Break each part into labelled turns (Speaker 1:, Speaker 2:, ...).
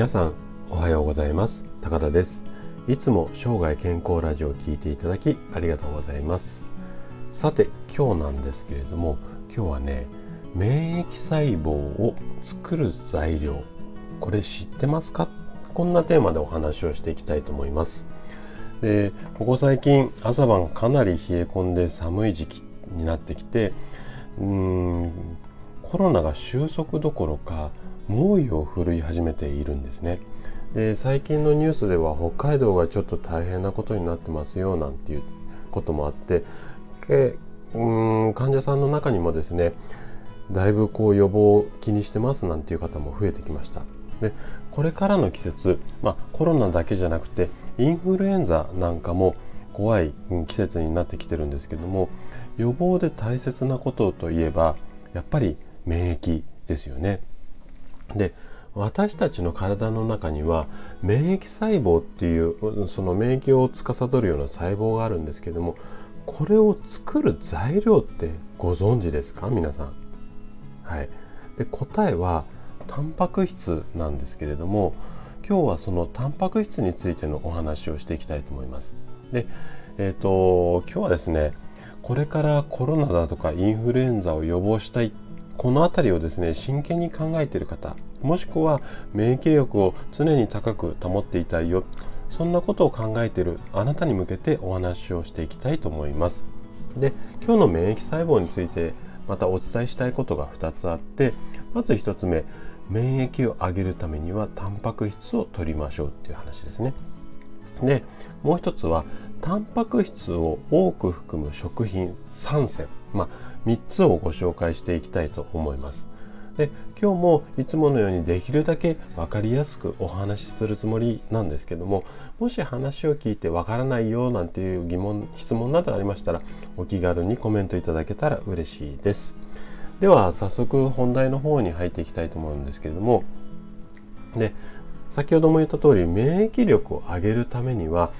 Speaker 1: 皆さんおはようございます。高田です。いつも生涯健康ラジオを聞いていただきありがとうございます。さて今日なんですけれども今日はね免疫細胞を作る材料。これ知ってますか？こんなテーマでお話をしていきたいと思います。でここ最近朝晩かなり冷え込んで寒い時期になってきてうーんコロナが収束どころか猛威を振るい始めているんですね。で最近のニュースでは北海道がちょっと大変なことになってますよなんていうこともあってうん患者さんの中にもですねだいぶこう予防を気にしてますなんていう方も増えてきました。でこれからの季節、まあ、コロナだけじゃなくてインフルエンザなんかも怖い季節になってきてるんですけども予防で大切なことといえばやっぱり免疫ですよね。で私たちの体の中には免疫細胞っていうその免疫を司るような細胞があるんですけどもこれを作る材料ってご存知ですか？皆さん。はい、で答えはタンパク質なんですけれども今日はそのタンパク質についてのお話をしていきたいと思います。で、えっ、ー、と今日はですねこれからコロナだとかインフルエンザを予防したいこの辺りをですね真剣に考えている方もしくは免疫力を常に高く保っていたいよそんなことを考えているあなたに向けてお話をしていきたいと思います。で今日の免疫細胞についてまたお伝えしたいことが2つあってまず1つ目免疫を上げるためにはタンパク質を取りましょうっていう話ですね。でもう一つはタンパク質を多く含む食品3選。まあ3つをご紹介していきたいと思います。で今日もいつものようにできるだけ分かりやすくお話しするつもりなんですけどももし話を聞いて分からないよなんていう疑問質問などありましたらお気軽にコメントいただけたら嬉しいですでは早速本題の方に入っていきたいと思うんですけれどもで先ほども言った通り免疫力を上げるためには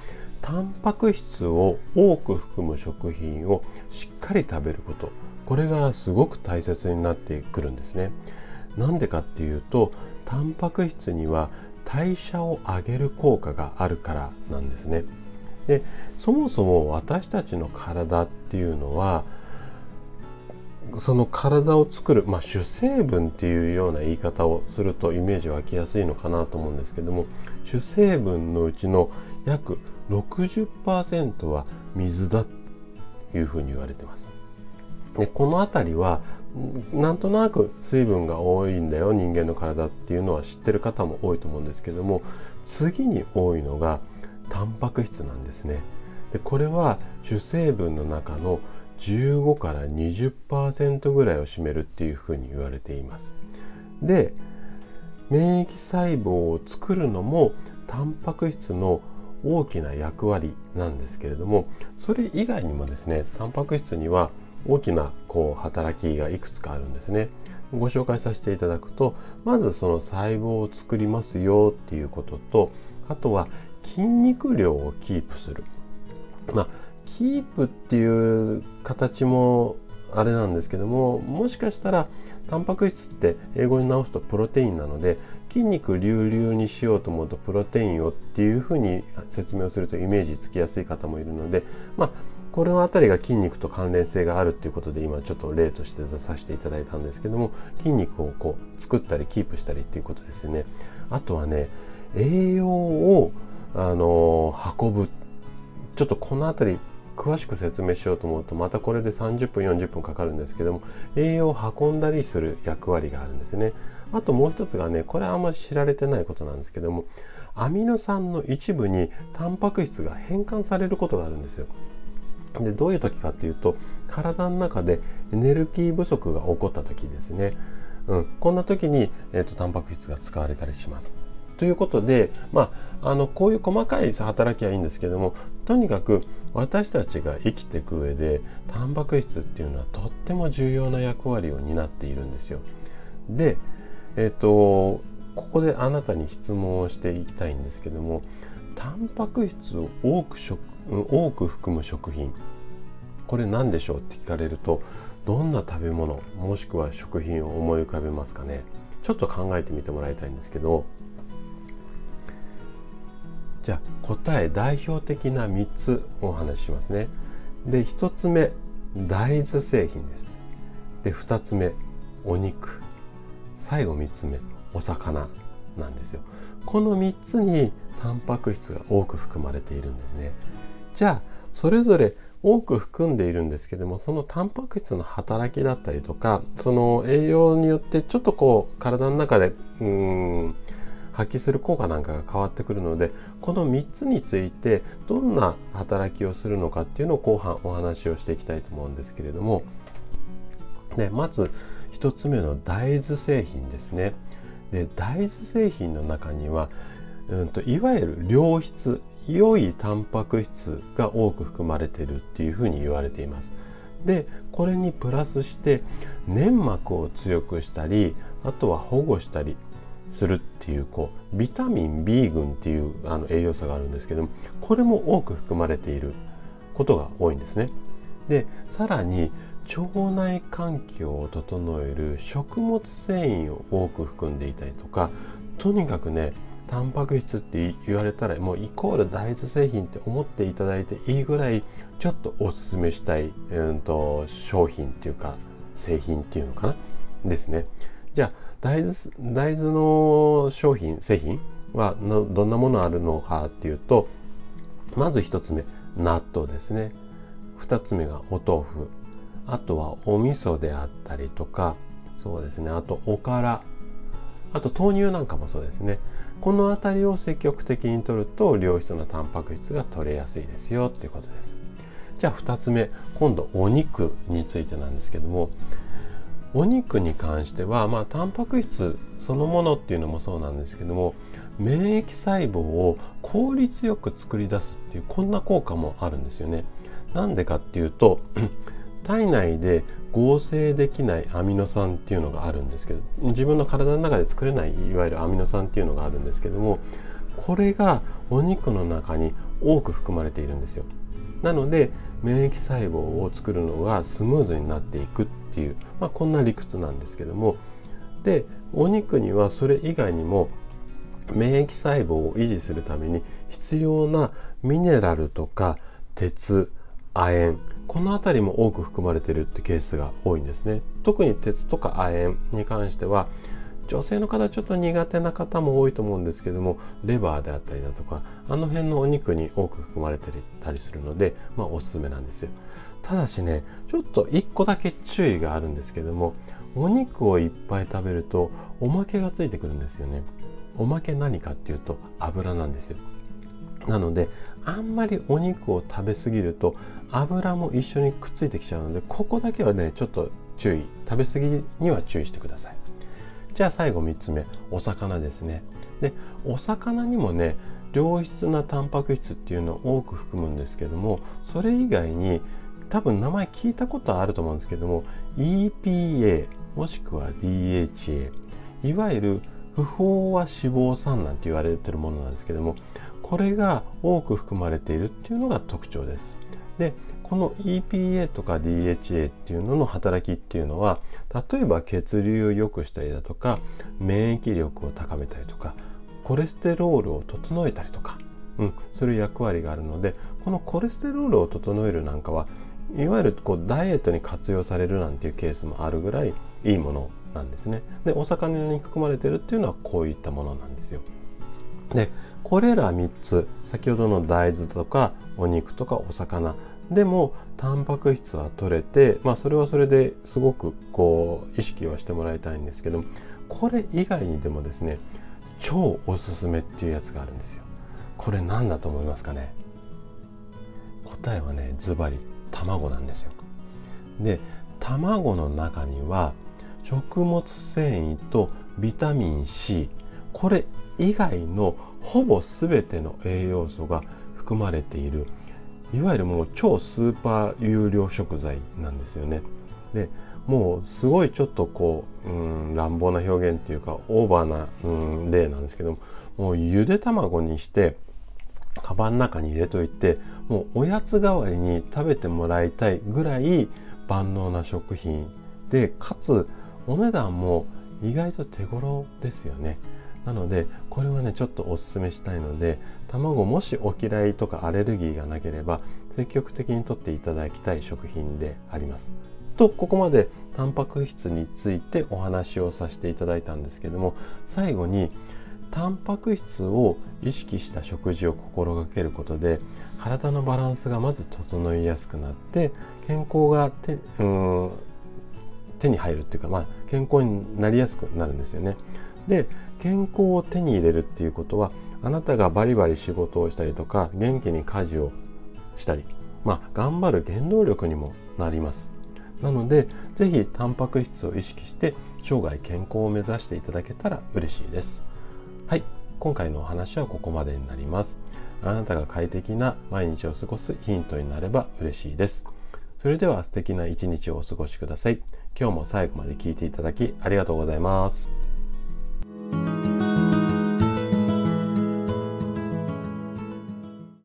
Speaker 1: タンパク質を多く含む食品をしっかり食べることこれがすごく大切になってくるんですね。なんでかっていうとタンパク質には代謝を上げる効果があるからなんですね。でそもそも私たちの体っていうのはその体を作る、まあ、主成分っていうような言い方をするとイメージ湧きやすいのかなと思うんですけども主成分のうちの約60%は水だというふうに言われてます。でこの辺りはなんとなく水分が多いんだよ人間の体っていうのは知ってる方も多いと思うんですけども次に多いのがタンパク質なんですね。でこれは主成分の中の15から20%ぐらいを占めるっていうふうに言われています。で免疫細胞を作るのもタンパク質の大きな役割なんですけれどもそれ以外にもですねタンパク質には大きなこう働きがいくつかあるんですね。ご紹介させていただくとまずその細胞を作りますよっていうこととあとは筋肉量をキープする。まあキープっていう形もあれなんですけどももしかしたらタンパク質って英語に直すとプロテインなので筋肉隆々にしようと思うとプロテインをっていうふうに説明をするとイメージつきやすい方もいるのでまあこれの辺りが筋肉と関連性があるっていうことで今ちょっと例として出させていただいたんですけども筋肉をこう作ったりキープしたりっていうことですね。あとはね栄養をあの運ぶ。ちょっとこの辺り詳しく説明しようと思うとまたこれで30分40分かかるんですけども栄養を運んだりする役割があるんですね。あともう一つがねこれあんまり知られてないことなんですけどもアミノ酸の一部にタンパク質が変換されることがあるんですよ。でどういう時かっていうと体の中でエネルギー不足が起こった時ですね、うん、こんな時に、えーと、タンパク質が使われたりします。ということで、まあ、あのこういう細かい働きはいいんですけどもとにかく私たちが生きていく上でタンパク質っていうのはとっても重要な役割を担っているんですよ。で、えっ、ー、とここであなたに質問をしていきたいんですけどもタンパク質を多く食多く含む食品これ何でしょうって聞かれるとどんな食べ物もしくは食品を思い浮かべますかね？ちょっと考えてみてもらいたいんですけどじゃあ答え代表的な3つお話ししますね。で1つ目大豆製品です。で2つ目お肉最後3つ目お魚なんですよ。この3つにタンパク質が多く含まれているんですね。じゃあそれぞれ多く含んでいるんですけどもそのタンパク質の働きだったりとかその栄養によってちょっとこう体の中でうん発揮する効果なんかが変わってくるのでこの3つについてどんな働きをするのかっていうのを後半お話をしていきたいと思うんですけれどもでまず1つ目の大豆製品ですね。で大豆製品の中には、うんと、いわゆる良質良いタンパク質が多く含まれているっていうふうに言われています。でこれにプラスして粘膜を強くしたりあとは保護したりするっていうこうビタミン B 群っていうあの栄養素があるんですけどもこれも多く含まれていることが多いんですね。でさらに腸内環境を整える食物繊維を多く含んでいたりとかとにかくねタンパク質って言われたらもうイコール大豆製品って思っていただいていいぐらいちょっとおすすめしたい、うんと、商品っていうか製品っていうのかな？ですね。じゃあ大豆大豆の商品製品はどんなものあるのかっていうとまず1つ目納豆ですね。2つ目がお豆腐。あとはお味噌であったりとかそうですね。あとおから。あと豆乳なんかもそうですね。この辺りを積極的に摂ると良質なタンパク質が取れやすいですよっていうことです。じゃあ2つ目今度お肉についてなんですけどもお肉に関しては、まあ、タンパク質そのものっていうのもそうなんですけども免疫細胞を効率よく作り出すっていうこんな効果もあるんですよね。なんでかっていうと 体内で合成できないアミノ酸っていうのがあるんですけど自分の体の中で作れないいわゆるアミノ酸っていうのがあるんですけどもこれがお肉の中に多く含まれているんですよ。なので免疫細胞を作るのがスムーズになっていくっていう、まあ、こんな理屈なんですけども。でお肉にはそれ以外にも免疫細胞を維持するために必要なミネラルとか鉄亜鉛この辺りも多く含まれてるってケースが多いんですね。特に鉄とか亜鉛に関しては女性の方ちょっと苦手な方も多いと思うんですけどもレバーであったりだとかあの辺のお肉に多く含まれてたりするので、まあ、おすすめなんですよ。ただしねちょっと1個だけ注意があるんですけどもお肉をいっぱい食べるとおまけがついてくるんですよね。おまけ何かっていうと油なんですよ。なのであんまりお肉を食べ過ぎると油も一緒にくっついてきちゃうのでここだけはねちょっと注意。食べ過ぎには注意してください。じゃあ最後3つ目。お魚ですね。でお魚にもね良質なタンパク質っていうのを多く含むんですけどもそれ以外に多分名前聞いたことあると思うんですけども EPA もしくは DHA いわゆる不飽和脂肪酸なんて言われてるものなんですけどもこれが多く含まれているっていうのが特徴です。でこの EPA とか DHA っていうのの働きっていうのは例えば血流を良くしたりだとか免疫力を高めたりとかコレステロールを整えたりとか、うん、そういう役割があるのでこのコレステロールを整えるなんかはいわゆるこうダイエットに活用されるなんていうケースもあるぐらいいいものなんですね。でお魚に含まれてるっていうのはこういったものなんですよ。でこれら3つ先ほどの大豆とかお肉とかお魚でもタンパク質は取れてまあそれはそれですごくこう意識はしてもらいたいんですけどこれ以外にでもですね超おすすめっていうやつがあるんですよ。これ何だと思いますかね？答えはねズバリ卵なんですよ。で卵の中には食物繊維とビタミン C これ以外のほぼ全ての栄養素が含まれているいわゆるもう超スーパー有料食材なんですよね。でもうすごいちょっとこう、うん、乱暴な表現っていうかオーバーな、うん、例なんですけどもうゆで卵にしてカバンの中に入れといてもうおやつ代わりに食べてもらいたいぐらい万能な食品でかつお値段も意外と手頃ですよね。なのでこれはねちょっとおすすめしたいので卵もしお嫌いとかアレルギーがなければ積極的にとっていただきたい食品であります。とここまでタンパク質についてお話をさせていただいたんですけども最後にタンパク質を意識した食事を心がけることで体のバランスがまず整いやすくなって健康が手うん手に入るっていうか、まあ、健康になりやすくなるんですよね。で健康を手に入れるっていうことはあなたがバリバリ仕事をしたりとか元気に家事をしたり、まあ、頑張る原動力にもなります。なので是非タンパク質を意識して生涯健康を目指していただけたら嬉しいです。はい、今回のお話はここまでになります。あなたが快適な毎日を過ごすヒントになれば嬉しいです。それでは素敵な一日をお過ごしください。今日も最後まで聞いていただきありがとうございます。